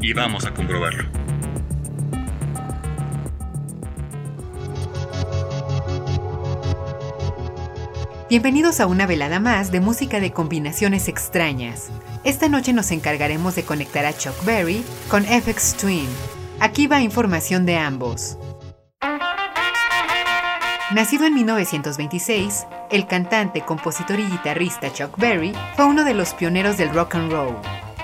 y vamos a comprobarlo. Bienvenidos a una velada más de música de combinaciones extrañas. Esta noche nos encargaremos de conectar a Chuck Berry con FX Twin. Aquí va información de ambos. Nacido en 1926, el cantante, compositor y guitarrista Chuck Berry fue uno de los pioneros del rock and roll.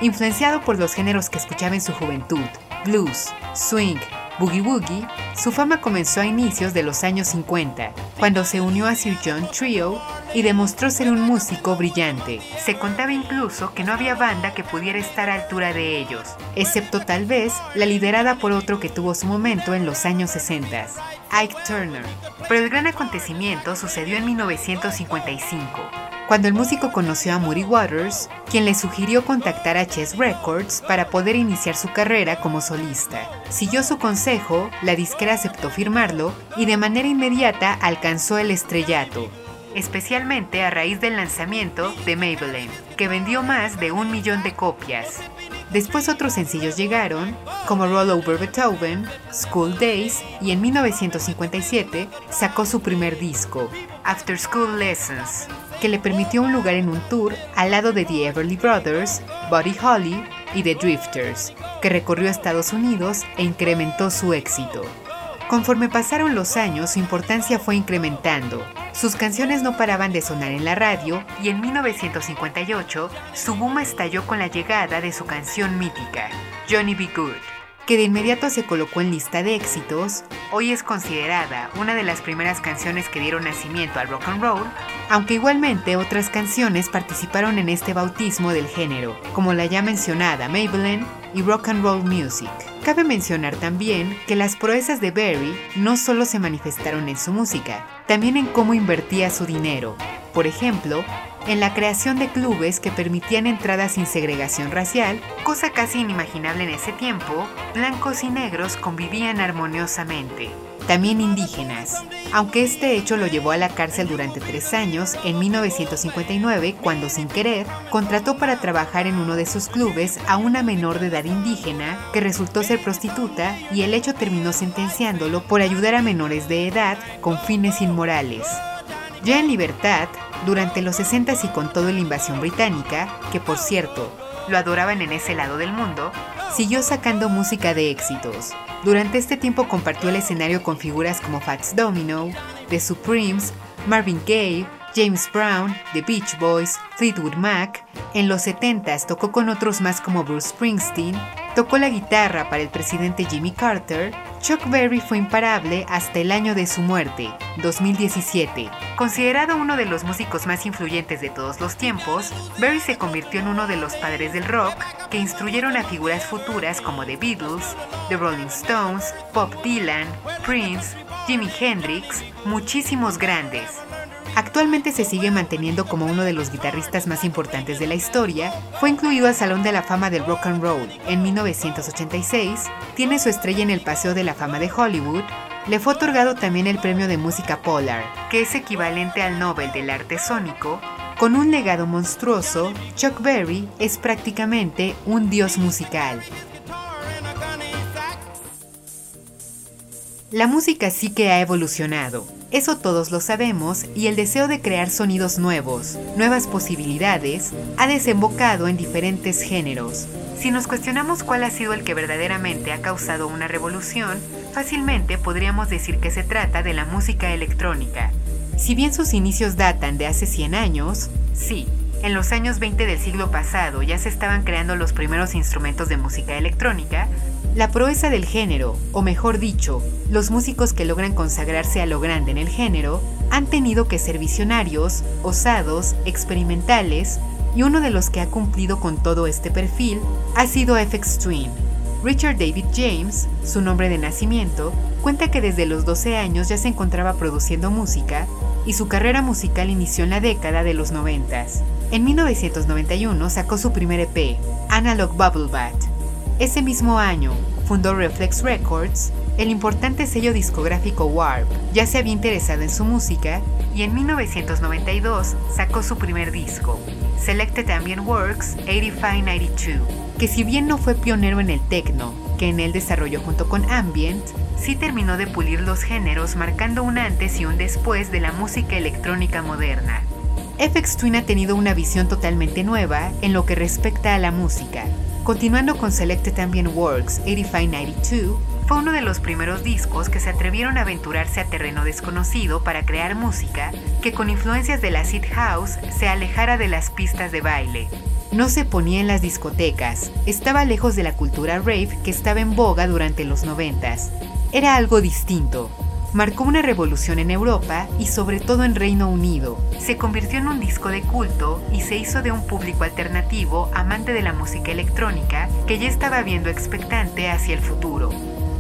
Influenciado por los géneros que escuchaba en su juventud, blues, swing, Boogie Woogie, su fama comenzó a inicios de los años 50, cuando se unió a Sir John Trio y demostró ser un músico brillante. Se contaba incluso que no había banda que pudiera estar a altura de ellos, excepto tal vez la liderada por otro que tuvo su momento en los años 60, Ike Turner. Pero el gran acontecimiento sucedió en 1955 cuando el músico conoció a Moody Waters, quien le sugirió contactar a Chess Records para poder iniciar su carrera como solista. Siguió su consejo, la disquera aceptó firmarlo y de manera inmediata alcanzó el estrellato, especialmente a raíz del lanzamiento de Maybelline, que vendió más de un millón de copias. Después otros sencillos llegaron, como Roll Over Beethoven, School Days y en 1957 sacó su primer disco, After School Lessons, que le permitió un lugar en un tour al lado de The Everly Brothers, Buddy Holly y The Drifters, que recorrió Estados Unidos e incrementó su éxito. Conforme pasaron los años, su importancia fue incrementando. Sus canciones no paraban de sonar en la radio y en 1958 su boom estalló con la llegada de su canción mítica, Johnny B. Good que de inmediato se colocó en lista de éxitos, hoy es considerada una de las primeras canciones que dieron nacimiento al rock and roll, aunque igualmente otras canciones participaron en este bautismo del género, como la ya mencionada Maybelline y Rock and Roll Music. Cabe mencionar también que las proezas de Berry no solo se manifestaron en su música, también en cómo invertía su dinero. Por ejemplo, en la creación de clubes que permitían entradas sin segregación racial, cosa casi inimaginable en ese tiempo, blancos y negros convivían armoniosamente. También indígenas, aunque este hecho lo llevó a la cárcel durante tres años en 1959 cuando sin querer contrató para trabajar en uno de sus clubes a una menor de edad indígena que resultó ser prostituta y el hecho terminó sentenciándolo por ayudar a menores de edad con fines inmorales. Ya en libertad, durante los 60 y con toda la invasión británica, que por cierto, lo adoraban en ese lado del mundo, siguió sacando música de éxitos. Durante este tiempo compartió el escenario con figuras como Fats Domino, The Supremes, Marvin Gaye, James Brown, The Beach Boys, Fleetwood Mac. En los 70 tocó con otros más como Bruce Springsteen, tocó la guitarra para el presidente Jimmy Carter Chuck Berry fue imparable hasta el año de su muerte, 2017. Considerado uno de los músicos más influyentes de todos los tiempos, Berry se convirtió en uno de los padres del rock que instruyeron a figuras futuras como The Beatles, The Rolling Stones, Bob Dylan, Prince, Jimi Hendrix, muchísimos grandes. Actualmente se sigue manteniendo como uno de los guitarristas más importantes de la historia, fue incluido al Salón de la Fama del Rock and Roll en 1986, tiene su estrella en el Paseo de la Fama de Hollywood, le fue otorgado también el Premio de Música Polar, que es equivalente al Nobel del Arte Sónico, con un legado monstruoso, Chuck Berry es prácticamente un dios musical. La música sí que ha evolucionado, eso todos lo sabemos y el deseo de crear sonidos nuevos, nuevas posibilidades, ha desembocado en diferentes géneros. Si nos cuestionamos cuál ha sido el que verdaderamente ha causado una revolución, fácilmente podríamos decir que se trata de la música electrónica. Si bien sus inicios datan de hace 100 años, sí, en los años 20 del siglo pasado ya se estaban creando los primeros instrumentos de música electrónica, la proeza del género, o mejor dicho, los músicos que logran consagrarse a lo grande en el género, han tenido que ser visionarios, osados, experimentales, y uno de los que ha cumplido con todo este perfil ha sido FX Twin. Richard David James, su nombre de nacimiento, cuenta que desde los 12 años ya se encontraba produciendo música y su carrera musical inició en la década de los 90. En 1991 sacó su primer EP, Analog Bubble Bat. Ese mismo año fundó Reflex Records, el importante sello discográfico Warp. Ya se había interesado en su música y en 1992 sacó su primer disco, Selected Ambient Works 8592, que si bien no fue pionero en el techno, que en él desarrolló junto con Ambient, sí terminó de pulir los géneros marcando un antes y un después de la música electrónica moderna. FX Twin ha tenido una visión totalmente nueva en lo que respecta a la música. Continuando con Selected Ambient Works 8592, fue uno de los primeros discos que se atrevieron a aventurarse a terreno desconocido para crear música que con influencias de la acid house se alejara de las pistas de baile. No se ponía en las discotecas, estaba lejos de la cultura rave que estaba en boga durante los noventas. Era algo distinto. Marcó una revolución en Europa y sobre todo en Reino Unido. Se convirtió en un disco de culto y se hizo de un público alternativo amante de la música electrónica que ya estaba viendo expectante hacia el futuro.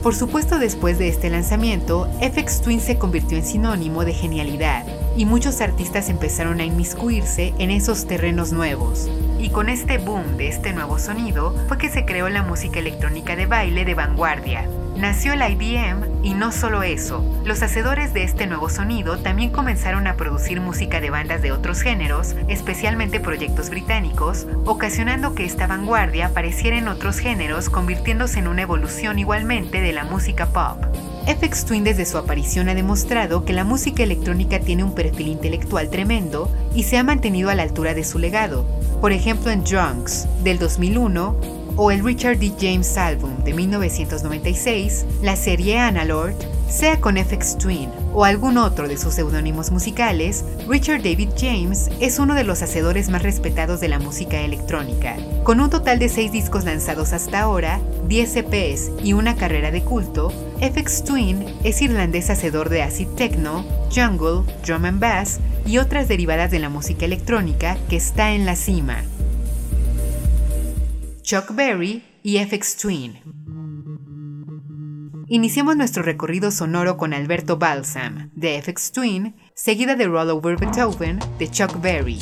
Por supuesto, después de este lanzamiento, FX Twin se convirtió en sinónimo de genialidad y muchos artistas empezaron a inmiscuirse en esos terrenos nuevos. Y con este boom de este nuevo sonido fue que se creó la música electrónica de baile de vanguardia, Nació el IBM y no solo eso, los hacedores de este nuevo sonido también comenzaron a producir música de bandas de otros géneros, especialmente proyectos británicos, ocasionando que esta vanguardia apareciera en otros géneros convirtiéndose en una evolución igualmente de la música pop. FX Twin desde su aparición ha demostrado que la música electrónica tiene un perfil intelectual tremendo y se ha mantenido a la altura de su legado. Por ejemplo en Drunks, del 2001, o el Richard D. James álbum de 1996, la serie Analord, sea con FX Twin o algún otro de sus seudónimos musicales, Richard David James es uno de los hacedores más respetados de la música electrónica. Con un total de 6 discos lanzados hasta ahora, 10 EPs y una carrera de culto, FX Twin es irlandés hacedor de acid techno, jungle, drum and bass y otras derivadas de la música electrónica que está en la cima. Chuck Berry y FX Twin. Iniciamos nuestro recorrido sonoro con Alberto Balsam, de FX Twin, seguida de Roll Over Beethoven, de Chuck Berry.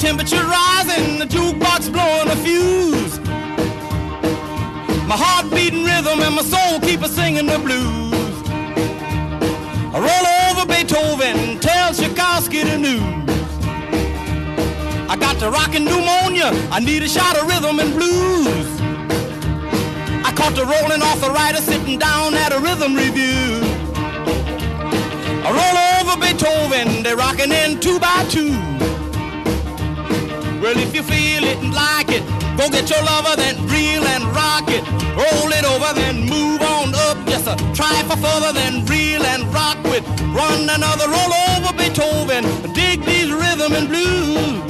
Temperature rising, the jukebox blowing a fuse. My heart beating rhythm and my soul keep a singing the blues. I roll over Beethoven, tell Tchaikovsky the news. I got the rockin' pneumonia, I need a shot of rhythm and blues. I caught the rolling rider sitting down at a rhythm review. I roll over Beethoven, they're rockin' in two by two. Well, if you feel it and like it, go get your lover, then reel and rock it. Roll it over, then move on up. Just a try for further, then reel and rock with. Run another roll over Beethoven. Dig these rhythm and blues.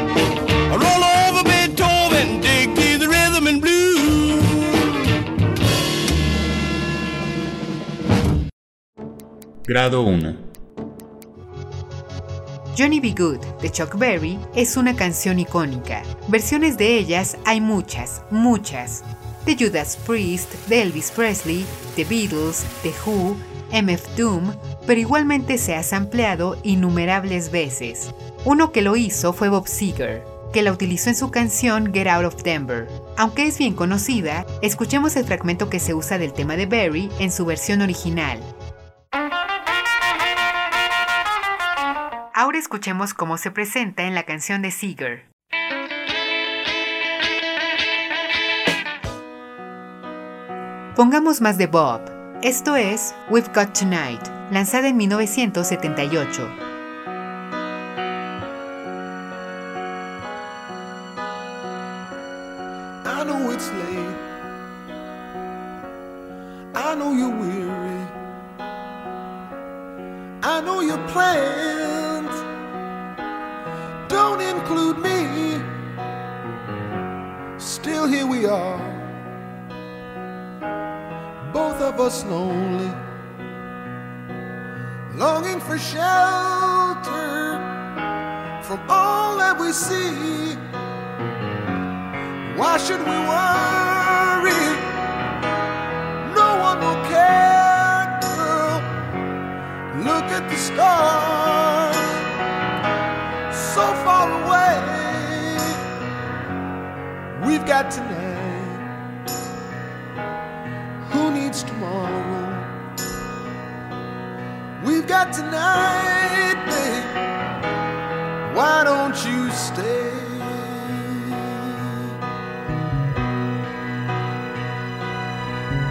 Grado 1. Johnny Be Good de Chuck Berry es una canción icónica. Versiones de ellas hay muchas, muchas. De Judas Priest, de Elvis Presley, The Beatles, The Who, MF Doom, pero igualmente se ha sampleado innumerables veces. Uno que lo hizo fue Bob Seger, que la utilizó en su canción Get Out of Denver. Aunque es bien conocida, escuchemos el fragmento que se usa del tema de Berry en su versión original. Ahora escuchemos cómo se presenta en la canción de Seeger. Pongamos más de Bob. Esto es We've Got Tonight, lanzada en 1978.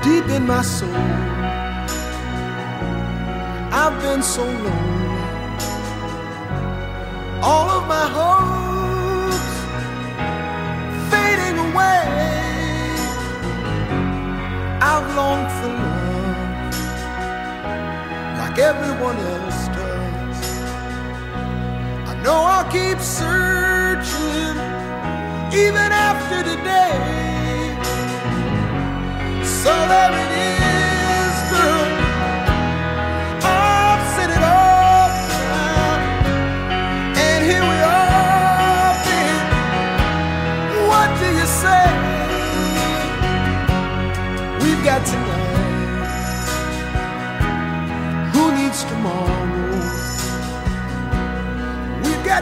Deep in my soul. I've been so lonely. All of my hopes fading away. I've longed for love like everyone else does. I know I'll keep searching even after today.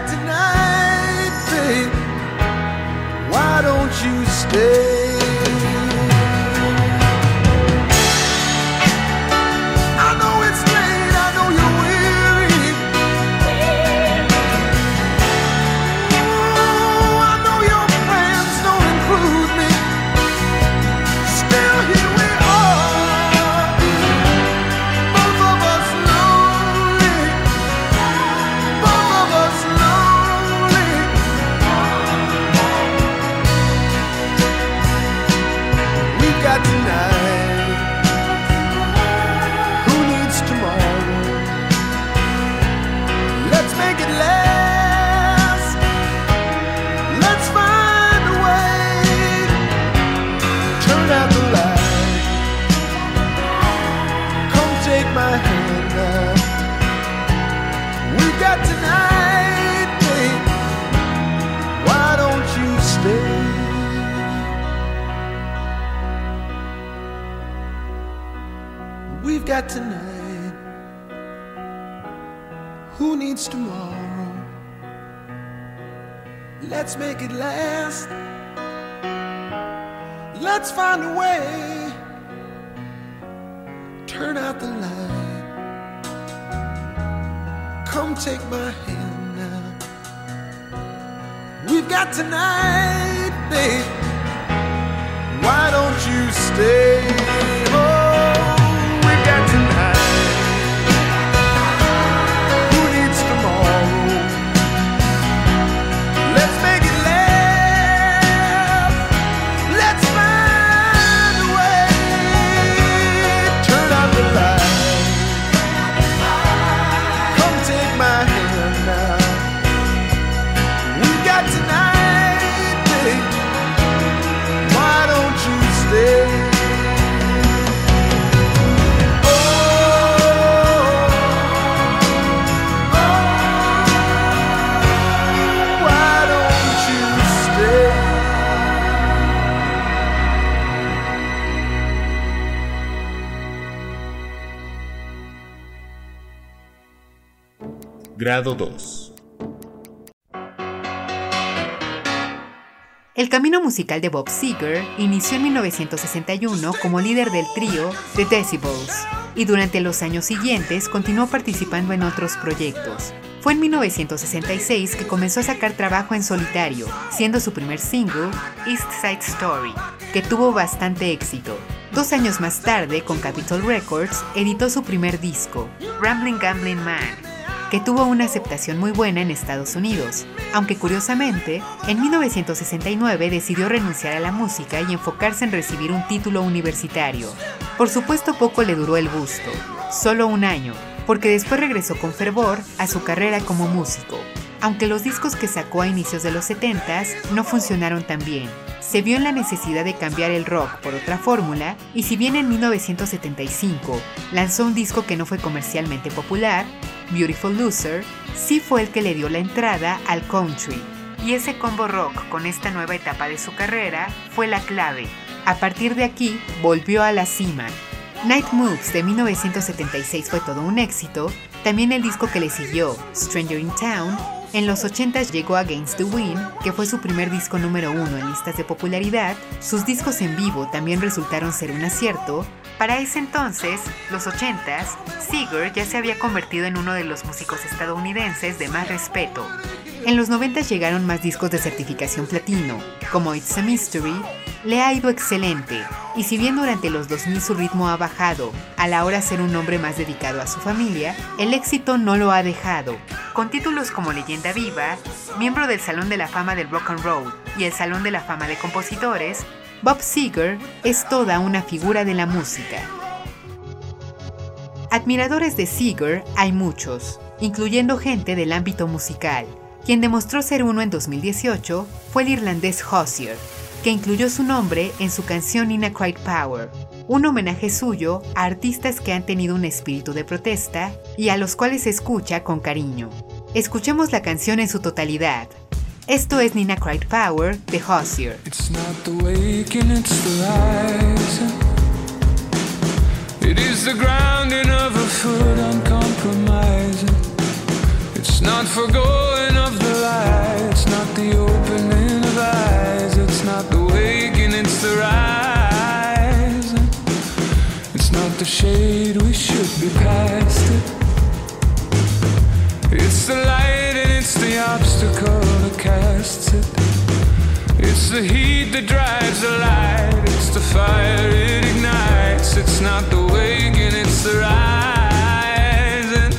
Tonight, babe. Why don't you stay? Make it last. Let's find a way. Turn out the light. Come take my hand now. We've got tonight, babe. Why don't you stay? Grado 2. El camino musical de Bob Seger inició en 1961 como líder del trío The Decibels y durante los años siguientes continuó participando en otros proyectos. Fue en 1966 que comenzó a sacar trabajo en solitario, siendo su primer single East Side Story, que tuvo bastante éxito. Dos años más tarde, con Capitol Records, editó su primer disco, Rambling Gambling Man, que tuvo una aceptación muy buena en Estados Unidos, aunque curiosamente, en 1969 decidió renunciar a la música y enfocarse en recibir un título universitario. Por supuesto poco le duró el gusto, solo un año, porque después regresó con fervor a su carrera como músico. Aunque los discos que sacó a inicios de los 70s no funcionaron tan bien, se vio en la necesidad de cambiar el rock por otra fórmula y si bien en 1975 lanzó un disco que no fue comercialmente popular, Beautiful Loser, sí fue el que le dio la entrada al country. Y ese combo rock con esta nueva etapa de su carrera fue la clave. A partir de aquí, volvió a la cima. Night Moves de 1976 fue todo un éxito, también el disco que le siguió, Stranger in Town, en los 80 llegó Against the Wind, que fue su primer disco número uno en listas de popularidad. Sus discos en vivo también resultaron ser un acierto. Para ese entonces, los 80s, Seeger ya se había convertido en uno de los músicos estadounidenses de más respeto. En los 90 llegaron más discos de certificación platino, como It's a Mystery, le ha ido excelente, y si bien durante los 2000 su ritmo ha bajado, a la hora ser un hombre más dedicado a su familia, el éxito no lo ha dejado. Con títulos como Leyenda Viva, miembro del Salón de la Fama del Rock and Roll y el Salón de la Fama de Compositores, Bob Seger es toda una figura de la música. Admiradores de Seeger hay muchos, incluyendo gente del ámbito musical. Quien demostró ser uno en 2018 fue el irlandés Hozier, que incluyó su nombre en su canción In a Cried Power, un homenaje suyo a artistas que han tenido un espíritu de protesta y a los cuales se escucha con cariño. Escuchemos la canción en su totalidad. Esto es Nina Cried Power de Hozier. It's not the waking, it's the rising. It is the grounding of a foot uncompromising. It's not forgoing of the light. It's not the opening the shade, we should be past it. It's the light and it's the obstacle that casts it. It's the heat that drives the light. It's the fire it ignites. It's not the waking, it's the rising.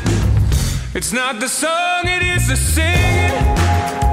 It's not the song, it is the singing.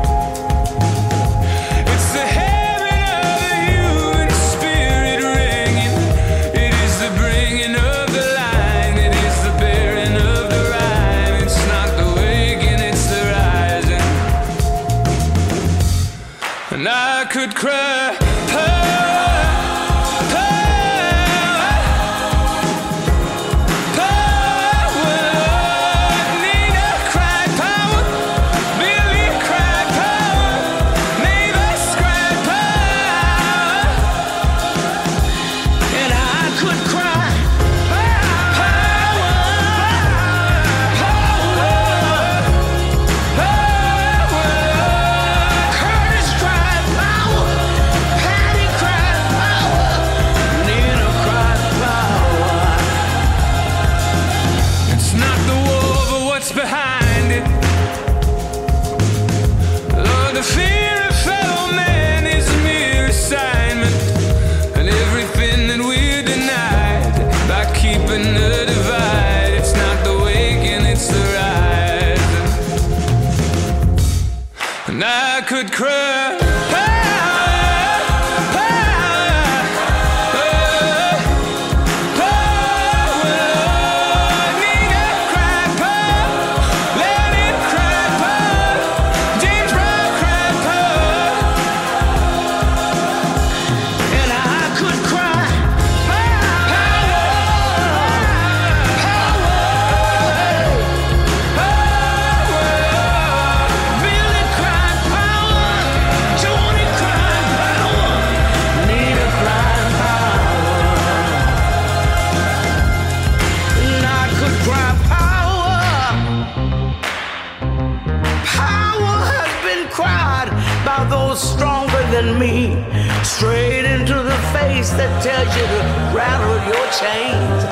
Straight into the face that tells you to rattle your chains.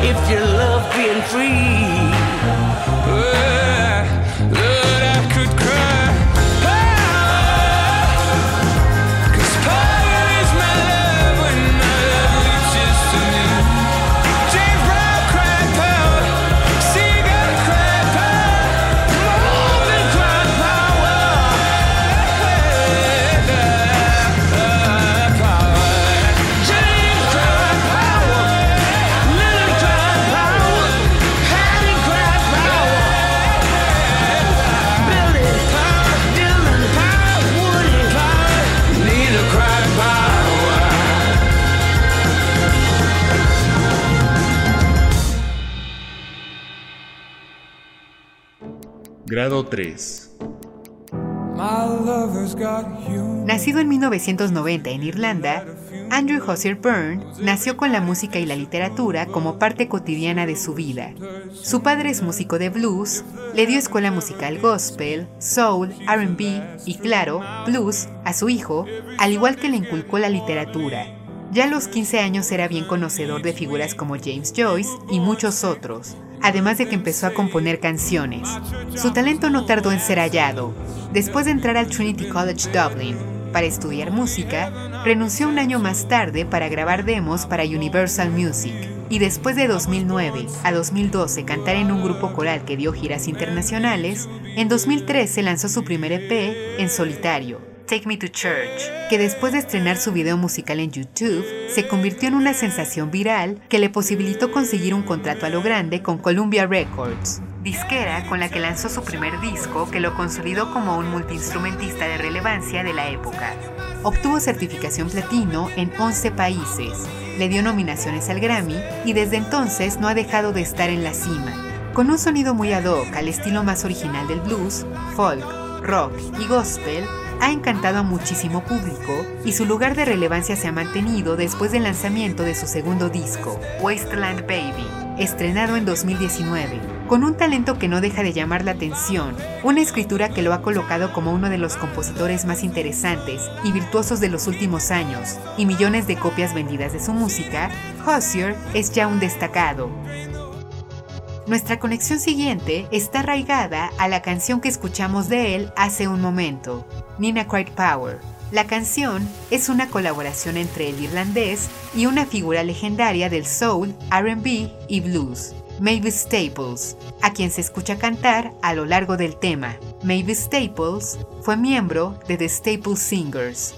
if you love being free. Grado 3. My lover's got you. Nacido en 1990 en Irlanda, Andrew Hosier Byrne nació con la música y la literatura como parte cotidiana de su vida. Su padre es músico de blues, le dio escuela musical gospel, soul, RB y, claro, blues a su hijo, al igual que le inculcó la literatura. Ya a los 15 años era bien conocedor de figuras como James Joyce y muchos otros, además de que empezó a componer canciones. Su talento no tardó en ser hallado. Después de entrar al Trinity College Dublin para estudiar música, renunció un año más tarde para grabar demos para Universal Music. Y después de 2009 a 2012 cantar en un grupo coral que dio giras internacionales, en 2013 lanzó su primer EP en solitario, Take Me to Church, que después de estrenar su video musical en YouTube, se convirtió en una sensación viral que le posibilitó conseguir un contrato a lo grande con Columbia Records, disquera con la que lanzó su primer disco que lo consolidó como un multiinstrumentista de relevancia de la época. Obtuvo certificación platino en 11 países, le dio nominaciones al Grammy y desde entonces no ha dejado de estar en la cima. Con un sonido muy ad hoc al estilo más original del blues, folk, rock y gospel, ha encantado a muchísimo público y su lugar de relevancia se ha mantenido después del lanzamiento de su segundo disco, Wasteland Baby, estrenado en 2019. Con un talento que no deja de llamar la atención, una escritura que lo ha colocado como uno de los compositores más interesantes y virtuosos de los últimos años, y millones de copias vendidas de su música, Hozier es ya un destacado, nuestra conexión siguiente está arraigada a la canción que escuchamos de él hace un momento, Nina Cried Power. La canción es una colaboración entre el irlandés y una figura legendaria del soul, RB y blues, Mavis Staples, a quien se escucha cantar a lo largo del tema. Mavis Staples fue miembro de The Staples Singers.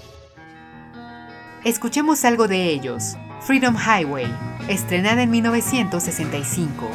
Escuchemos algo de ellos, Freedom Highway, estrenada en 1965.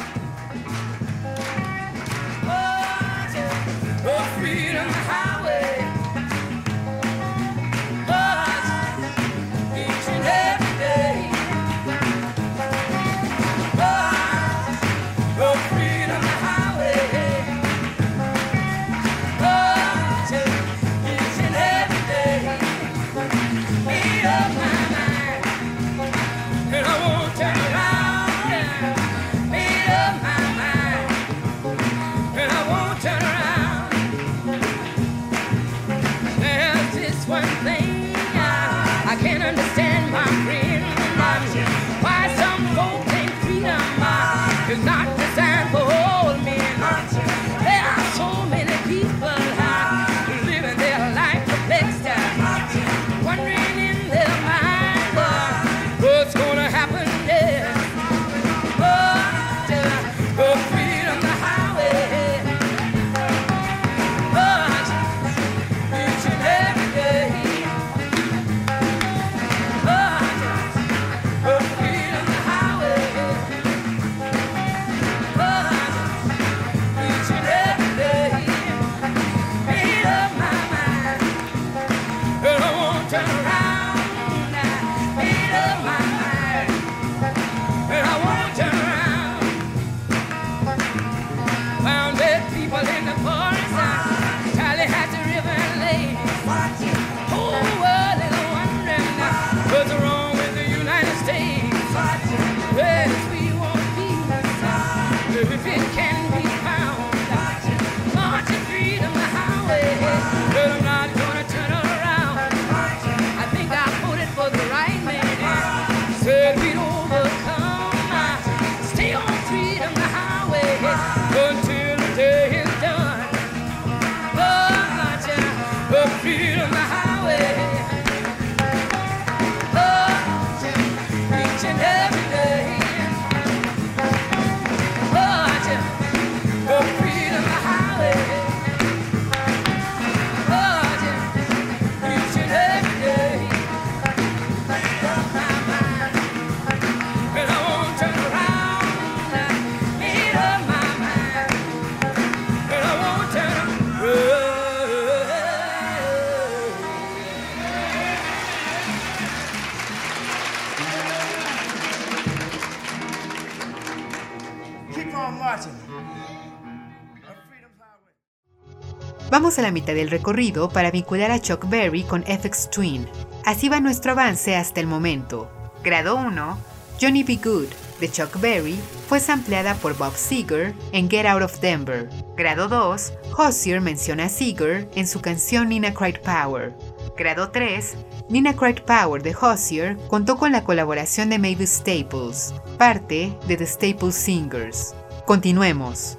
A la mitad del recorrido para vincular a Chuck Berry con FX Twin. Así va nuestro avance hasta el momento. Grado 1, Johnny B. Good, de Chuck Berry, fue sampleada por Bob Seger en Get Out of Denver. Grado 2, Hozier menciona a Seeger en su canción Nina Cried Power. Grado 3, Nina Cried Power de Hozier contó con la colaboración de Mavis Staples, parte de The Staples Singers. Continuemos.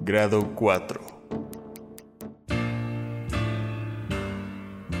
Grado 4.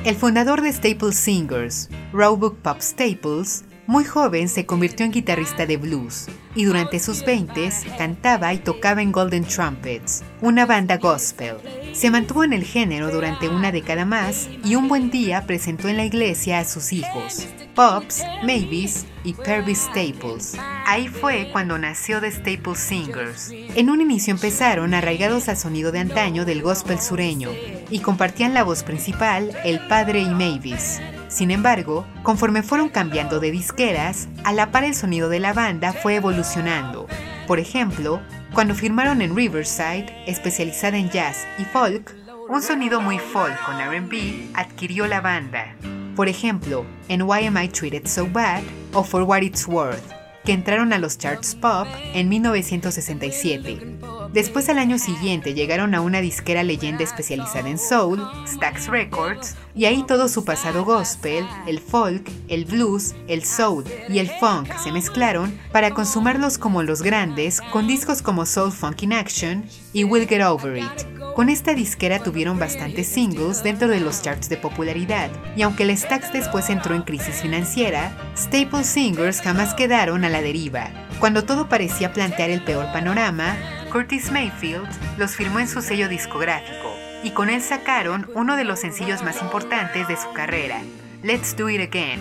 El fundador de Staples Singers, Roebuck Pop Staples, muy joven se convirtió en guitarrista de blues y durante sus 20 cantaba y tocaba en Golden Trumpets, una banda gospel. Se mantuvo en el género durante una década más y un buen día presentó en la iglesia a sus hijos, Pops, Mavis y Pervis Staples. Ahí fue cuando nació The Staples Singers. En un inicio empezaron arraigados al sonido de antaño del gospel sureño y compartían la voz principal el padre y Mavis. Sin embargo, conforme fueron cambiando de disqueras, a la par el sonido de la banda fue evolucionando. Por ejemplo, cuando firmaron en Riverside, especializada en jazz y folk, un sonido muy folk con RB adquirió la banda. Por ejemplo, en Why Am I Treated So Bad o For What It's Worth, que entraron a los charts pop en 1967. Después al año siguiente llegaron a una disquera leyenda especializada en soul, Stax Records, y ahí todo su pasado gospel, el folk, el blues, el soul y el funk se mezclaron para consumarlos como los grandes con discos como Soul Funk in Action y We'll Get Over It. Con esta disquera tuvieron bastantes singles dentro de los charts de popularidad, y aunque el Stax después entró en crisis financiera, Staple Singers jamás quedaron a la deriva. Cuando todo parecía plantear el peor panorama, Curtis Mayfield los firmó en su sello discográfico, y con él sacaron uno de los sencillos más importantes de su carrera, Let's Do It Again.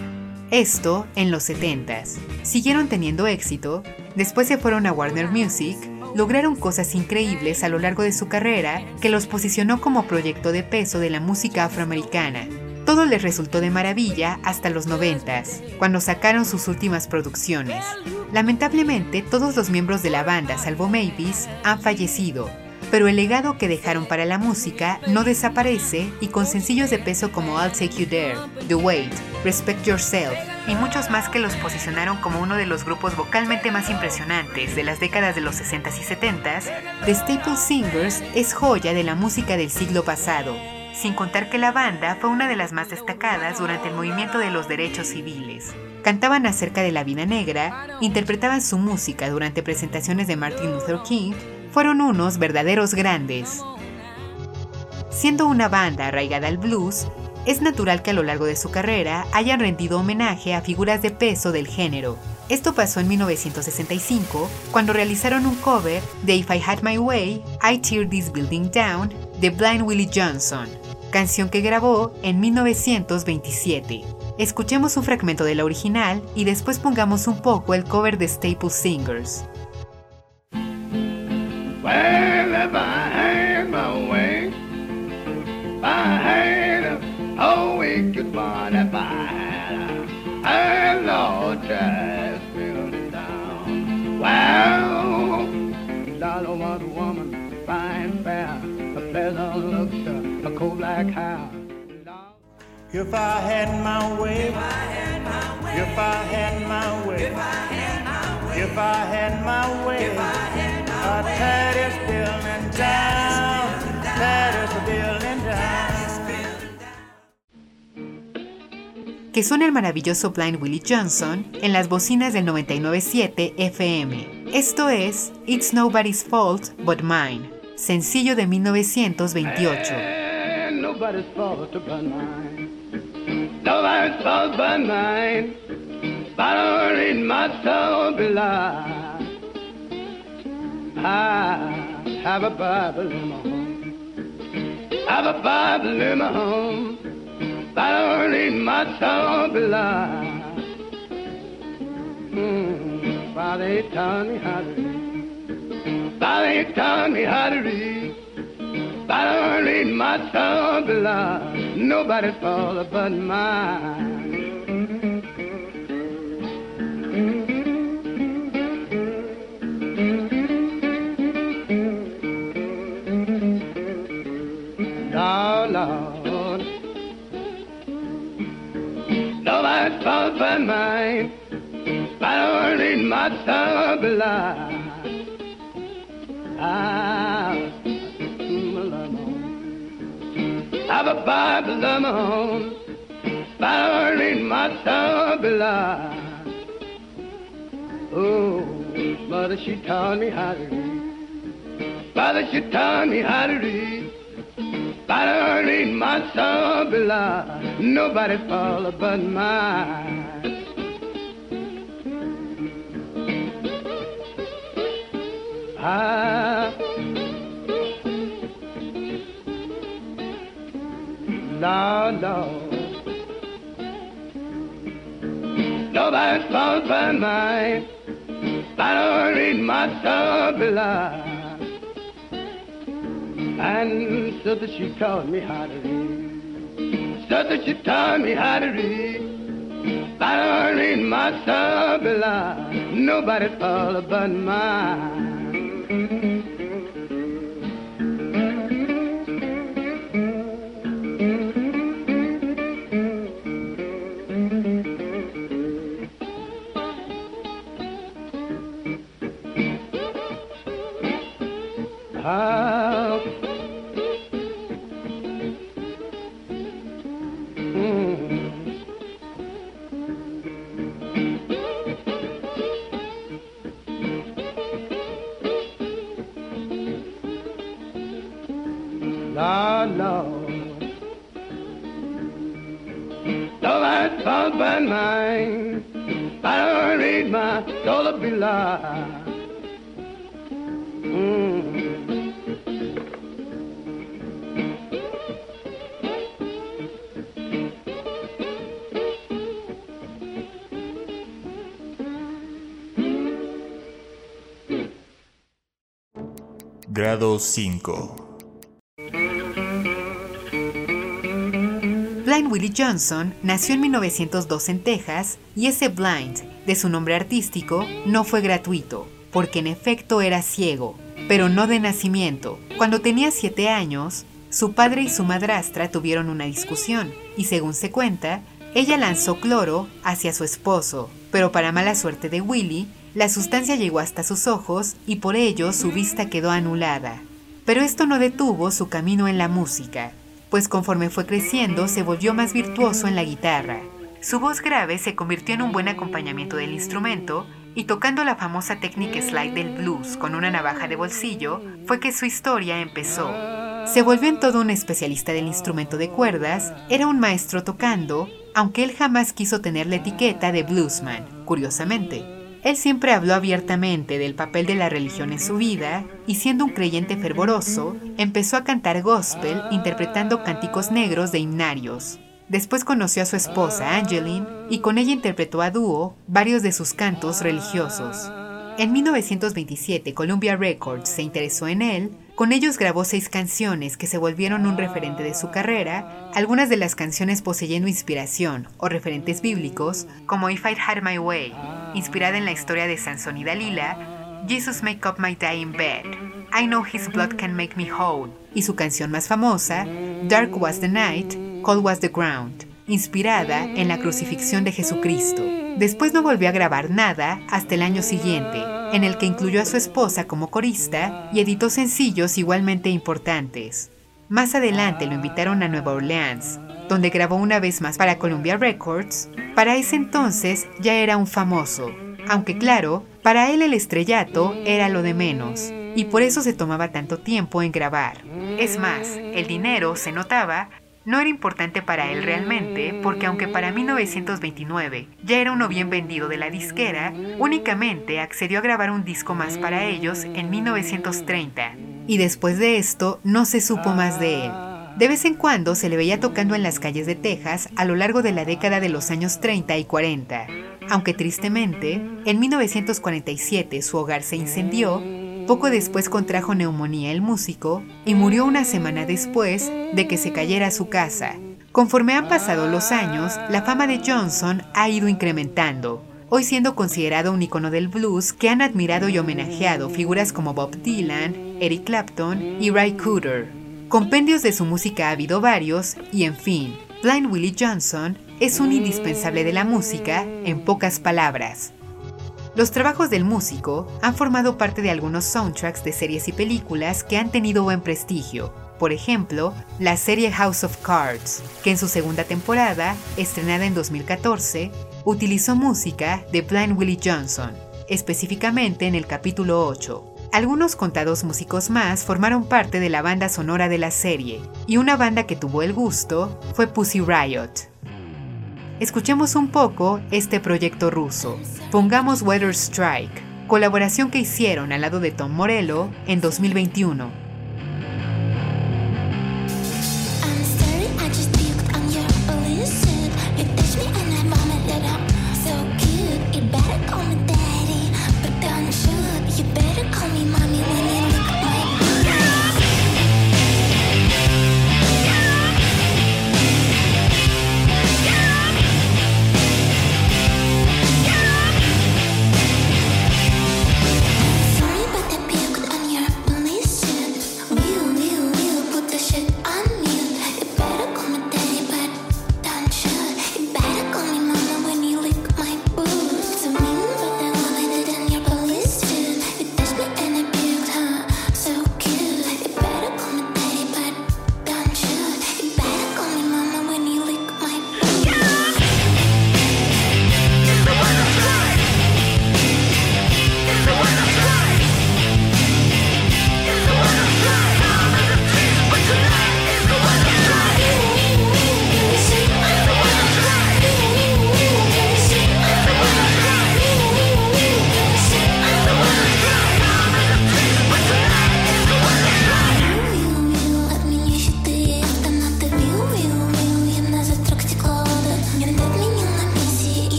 Esto en los 70s. Siguieron teniendo éxito, después se fueron a Warner Music, lograron cosas increíbles a lo largo de su carrera que los posicionó como proyecto de peso de la música afroamericana. Todo les resultó de maravilla hasta los 90, cuando sacaron sus últimas producciones. Lamentablemente, todos los miembros de la banda, salvo Mavis, han fallecido, pero el legado que dejaron para la música no desaparece y con sencillos de peso como I'll Take You There, The Wait, Respect Yourself y muchos más que los posicionaron como uno de los grupos vocalmente más impresionantes de las décadas de los 60s y 70s, The Staple Singers es joya de la música del siglo pasado, sin contar que la banda fue una de las más destacadas durante el movimiento de los derechos civiles. Cantaban acerca de la vida negra, interpretaban su música durante presentaciones de Martin Luther King fueron unos verdaderos grandes. Siendo una banda arraigada al blues, es natural que a lo largo de su carrera hayan rendido homenaje a figuras de peso del género. Esto pasó en 1965, cuando realizaron un cover de If I Had My Way, I Tear This Building Down, de Blind Willie Johnson, canción que grabó en 1927. Escuchemos un fragmento de la original y después pongamos un poco el cover de Staple Singers. Well, if I had my way, if I had a whole wicked one, if I had a Lord just build it down. Well, dollar was a woman, fine, fair, a pleasant looks, a cold black hair. If I had my way, if I had my way, if I had my way, if I had my way, if I had my way, building down, building down. que suena el maravilloso Blind Willie Johnson en las bocinas del 997 FM. Esto es It's Nobody's Fault But Mine, sencillo de 1928. And nobody's fault but mine. Nobody's fault but mine. But my soul. I have a Bible in my home. Have a Bible in my home. But only my soul belongs. Mm, Father, he taught me how to read. Father, he taught me how to read. But only my soul belongs. Nobody's fault but mine. thought by mine, I don't need my. I ah, have a Bible of my own, I my trouble. Oh, mother, she taught me how to read. Mother, she taught me how to read. Father, read my son blind. Nobody follow but mine. Ah, Lord, Lord. Nobody's fault but mine. I don't read my soul blind. And so that she taught me how to read. So that she taught me how to read. Don't read my soul blind. Nobody's fault but mine. Blind Willie Johnson nació en 1902 en Texas y ese Blind, de su nombre artístico, no fue gratuito, porque en efecto era ciego, pero no de nacimiento. Cuando tenía 7 años, su padre y su madrastra tuvieron una discusión y según se cuenta, ella lanzó cloro hacia su esposo, pero para mala suerte de Willie, la sustancia llegó hasta sus ojos y por ello su vista quedó anulada. Pero esto no detuvo su camino en la música, pues conforme fue creciendo se volvió más virtuoso en la guitarra. Su voz grave se convirtió en un buen acompañamiento del instrumento y tocando la famosa técnica slide del blues con una navaja de bolsillo fue que su historia empezó. Se volvió en todo un especialista del instrumento de cuerdas, era un maestro tocando, aunque él jamás quiso tener la etiqueta de bluesman, curiosamente. Él siempre habló abiertamente del papel de la religión en su vida y siendo un creyente fervoroso, empezó a cantar gospel interpretando cánticos negros de himnarios. Después conoció a su esposa Angeline y con ella interpretó a dúo varios de sus cantos religiosos. En 1927 Columbia Records se interesó en él, con ellos grabó seis canciones que se volvieron un referente de su carrera, algunas de las canciones poseyendo inspiración o referentes bíblicos, como If I Had My Way, inspirada en la historia de Sansón y Dalila, Jesus Make Up My Dying Bed, I Know His Blood Can Make Me Whole, y su canción más famosa, Dark Was the Night, Cold Was the Ground, inspirada en la crucifixión de Jesucristo. Después no volvió a grabar nada hasta el año siguiente, en el que incluyó a su esposa como corista y editó sencillos igualmente importantes. Más adelante lo invitaron a Nueva Orleans, donde grabó una vez más para Columbia Records. Para ese entonces ya era un famoso, aunque claro, para él el estrellato era lo de menos, y por eso se tomaba tanto tiempo en grabar. Es más, el dinero, se notaba, no era importante para él realmente, porque aunque para 1929 ya era uno bien vendido de la disquera, únicamente accedió a grabar un disco más para ellos en 1930. Y después de esto no se supo más de él. De vez en cuando se le veía tocando en las calles de Texas a lo largo de la década de los años 30 y 40. Aunque tristemente, en 1947 su hogar se incendió poco después contrajo neumonía el músico y murió una semana después de que se cayera su casa. Conforme han pasado los años, la fama de Johnson ha ido incrementando, hoy siendo considerado un icono del blues que han admirado y homenajeado figuras como Bob Dylan, Eric Clapton y Ray Cooder. Compendios de su música ha habido varios y en fin, Blind Willie Johnson es un indispensable de la música en pocas palabras. Los trabajos del músico han formado parte de algunos soundtracks de series y películas que han tenido buen prestigio. Por ejemplo, la serie House of Cards, que en su segunda temporada, estrenada en 2014, utilizó música de Blind Willie Johnson, específicamente en el capítulo 8. Algunos contados músicos más formaron parte de la banda sonora de la serie, y una banda que tuvo el gusto fue Pussy Riot. Escuchemos un poco este proyecto ruso. Pongamos Weather Strike, colaboración que hicieron al lado de Tom Morello en 2021.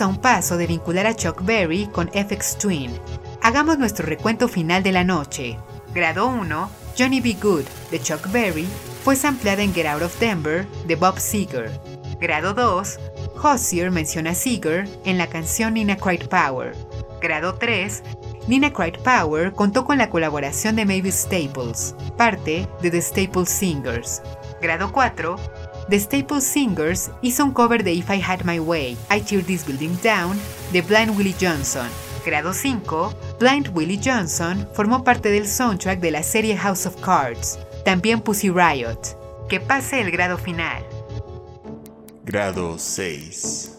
A un paso de vincular a Chuck Berry con FX Twin. Hagamos nuestro recuento final de la noche. Grado 1, Johnny B. Good, de Chuck Berry, fue sampleada en Get Out of Denver, de Bob Seger. Grado 2, Hozier menciona a Seeger en la canción Nina Cried Power. Grado 3, Nina Cried Power contó con la colaboración de Mavis Staples, parte de The Staples Singers. Grado 4, The Staples Singers hizo un cover de If I Had My Way, I Tear This Building Down, de Blind Willie Johnson. Grado 5, Blind Willie Johnson formó parte del soundtrack de la serie House of Cards, también Pussy Riot. Que pase el grado final. Grado 6.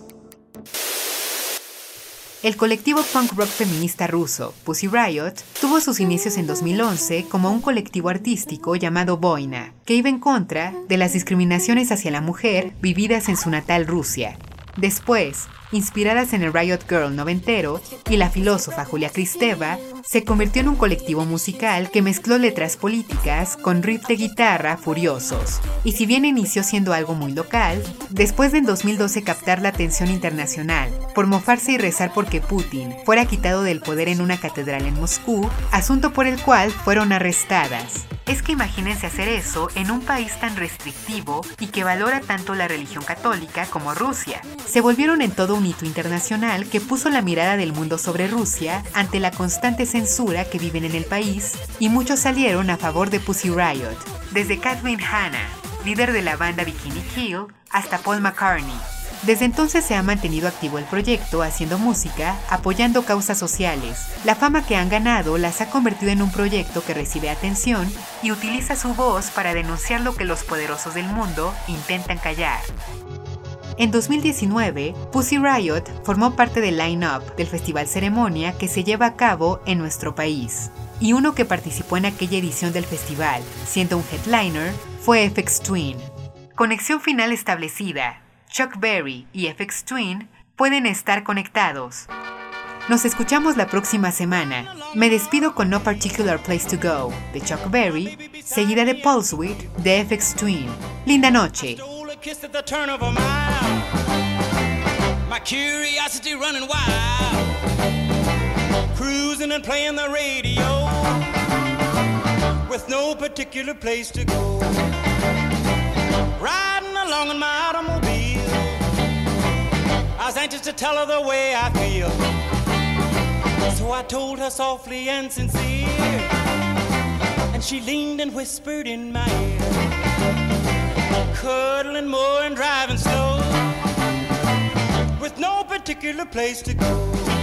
El colectivo punk rock feminista ruso, Pussy Riot, tuvo sus inicios en 2011 como un colectivo artístico llamado Boina, que iba en contra de las discriminaciones hacia la mujer vividas en su natal Rusia. Después, inspiradas en el Riot Girl noventero, y la filósofa Julia Kristeva, se convirtió en un colectivo musical que mezcló letras políticas con riff de guitarra furiosos. Y si bien inició siendo algo muy local, después de en 2012 captar la atención internacional por mofarse y rezar porque Putin fuera quitado del poder en una catedral en Moscú, asunto por el cual fueron arrestadas. Es que imagínense hacer eso en un país tan restrictivo y que valora tanto la religión católica como Rusia. Se volvieron en todo un hito internacional que puso la mirada del mundo sobre Rusia ante la constante censura que viven en el país y muchos salieron a favor de Pussy Riot, desde Kathleen Hanna, líder de la banda Bikini Kill, hasta Paul McCartney, desde entonces se ha mantenido activo el proyecto haciendo música, apoyando causas sociales. La fama que han ganado las ha convertido en un proyecto que recibe atención y utiliza su voz para denunciar lo que los poderosos del mundo intentan callar. En 2019, Pussy Riot formó parte del line-up del Festival Ceremonia que se lleva a cabo en nuestro país. Y uno que participó en aquella edición del festival, siendo un headliner, fue FX Twin. Conexión final establecida, Chuck Berry y FX Twin pueden estar conectados. Nos escuchamos la próxima semana. Me despido con No Particular Place to Go de Chuck Berry, seguida de Pulse de FX Twin. Linda noche. My curiosity running wild. Cruising and playing the radio with no particular place to go. Riding along in my automobile. I was anxious to tell her the way I feel. So I told her softly and sincere. And she leaned and whispered in my ear. Cuddling more and driving slow. With no particular place to go.